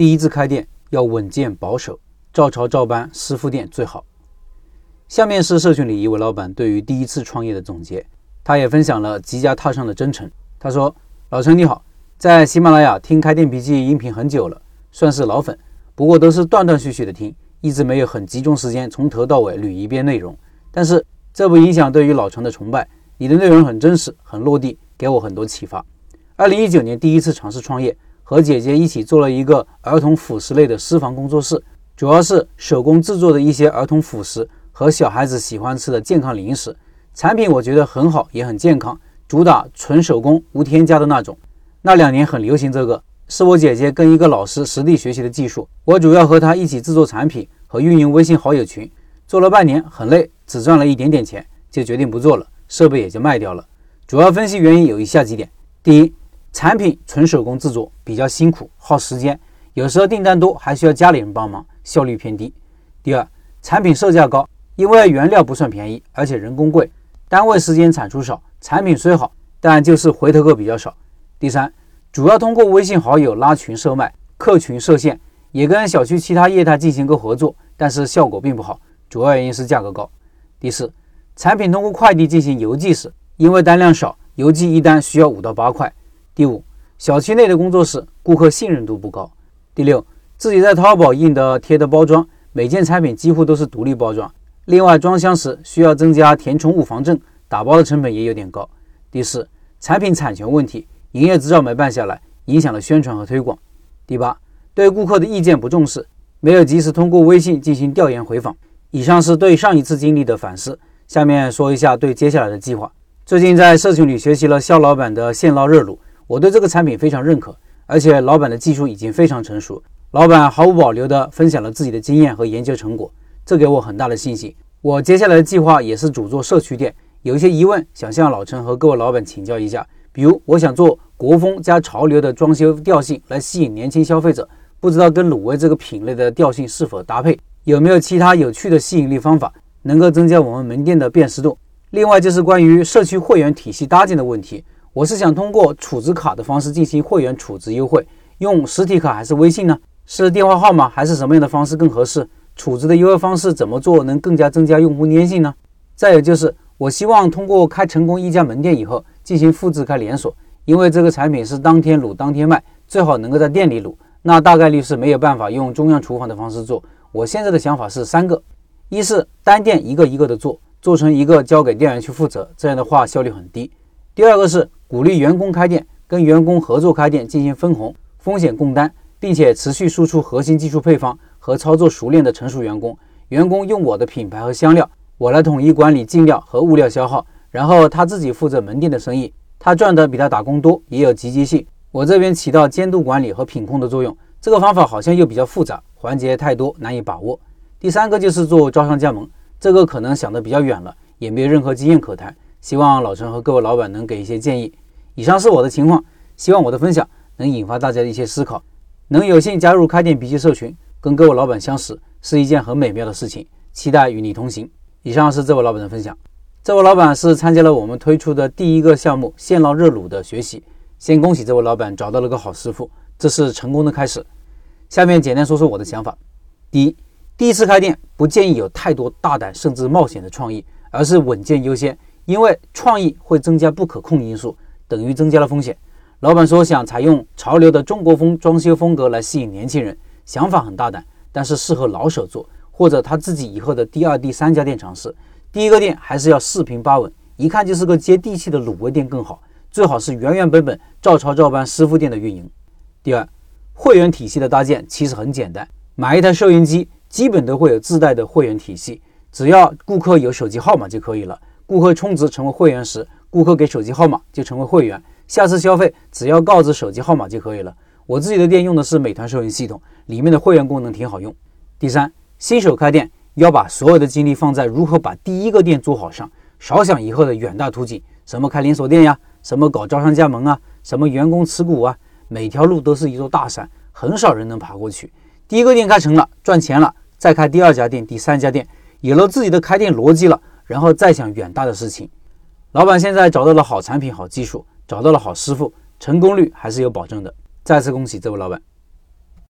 第一次开店要稳健保守，照抄照搬师傅店最好。下面是社群里一位老板对于第一次创业的总结，他也分享了即将踏上的征程。他说：“老陈你好，在喜马拉雅听开店笔记音频很久了，算是老粉，不过都是断断续续的听，一直没有很集中时间从头到尾捋一遍内容。但是这不影响对于老陈的崇拜，你的内容很真实，很落地，给我很多启发。”二零一九年第一次尝试创业，和姐姐一起做了一个儿童辅食类的私房工作室，主要是手工制作的一些儿童辅食和小孩子喜欢吃的健康零食。产品我觉得很好，也很健康，主打纯手工无添加的那种。那两年很流行这个，是我姐姐跟一个老师实地学习的技术，我主要和她一起制作产品和运营微信好友群，做了半年很累，只赚了一点点钱，就决定不做了，设备也就卖掉了。主要分析原因有以下几点：第一，产品纯手工制作比较辛苦，耗时间，有时候订单多还需要家里人帮忙，效率偏低。第二，产品售价高，因为原料不算便宜，而且人工贵，单位时间产出少，产品虽好，但就是回头客比较少。第三，主要通过微信好友拉群售卖，客群设限，也跟小区其他业态进行过合作，但是效果并不好，主要原因是价格高。第四，产品通过快递进行邮寄时，因为单量少，邮寄一单需要五到八块。第五，小区内的工作室顾客信任度不高。第六，自己在淘宝印的贴的包装，每件产品几乎都是独立包装，另外装箱时需要增加填充物防震，打包的成本也有点高。第四，产品产权问题，营业执照没办下来，影响了宣传和推广。第八，对顾客的意见不重视，没有及时通过微信进行调研回访。以上是对上一次经历的反思，下面说一下对接下来的计划。最近在社群里学习了肖老板的现捞热卤。我对这个产品非常认可，而且老板的技术已经非常成熟。老板毫无保留地分享了自己的经验和研究成果，这给我很大的信心。我接下来的计划也是主做社区店，有一些疑问想向老陈和各位老板请教一下。比如，我想做国风加潮流的装修调性来吸引年轻消费者，不知道跟卤味这个品类的调性是否搭配？有没有其他有趣的吸引力方法，能够增加我们门店的辨识度？另外就是关于社区会员体系搭建的问题。我是想通过储值卡的方式进行会员储值优惠，用实体卡还是微信呢？是电话号码还是什么样的方式更合适？储值的优惠方式怎么做能更加增加用户粘性呢？再有就是，我希望通过开成功一家门店以后进行复制开连锁，因为这个产品是当天卤当天卖，最好能够在店里卤，那大概率是没有办法用中央厨房的方式做。我现在的想法是三个：一是单店一个一个的做，做成一个交给店员去负责，这样的话效率很低；第二个是。鼓励员工开店，跟员工合作开店进行分红、风险共担，并且持续输出核心技术配方和操作熟练的成熟员工。员工用我的品牌和香料，我来统一管理进料和物料消耗，然后他自己负责门店的生意，他赚的比他打工多，也有积极性。我这边起到监督管理和品控的作用。这个方法好像又比较复杂，环节太多，难以把握。第三个就是做招商加盟，这个可能想的比较远了，也没有任何经验可谈。希望老陈和各位老板能给一些建议。以上是我的情况，希望我的分享能引发大家的一些思考。能有幸加入开店笔记社群，跟各位老板相识，是一件很美妙的事情。期待与你同行。以上是这位老板的分享。这位老板是参加了我们推出的第一个项目现捞热卤的学习。先恭喜这位老板找到了个好师傅，这是成功的开始。下面简单说说我的想法。第一，第一次开店不建议有太多大胆甚至冒险的创意，而是稳健优先。因为创意会增加不可控因素，等于增加了风险。老板说想采用潮流的中国风装修风格来吸引年轻人，想法很大胆，但是适合老手做，或者他自己以后的第二、第三家店尝试。第一个店还是要四平八稳，一看就是个接地气的卤味店更好，最好是原原本本照抄照搬师傅店的运营。第二，会员体系的搭建其实很简单，买一台收银机，基本都会有自带的会员体系，只要顾客有手机号码就可以了。顾客充值成为会员时，顾客给手机号码就成为会员，下次消费只要告知手机号码就可以了。我自己的店用的是美团收银系统，里面的会员功能挺好用。第三，新手开店要把所有的精力放在如何把第一个店做好上，少想以后的远大图景，什么开连锁店呀，什么搞招商加盟啊，什么员工持股啊，每条路都是一座大山，很少人能爬过去。第一个店开成了，赚钱了，再开第二家店、第三家店，有了自己的开店逻辑了。然后再想远大的事情。老板现在找到了好产品、好技术，找到了好师傅，成功率还是有保证的。再次恭喜这位老板。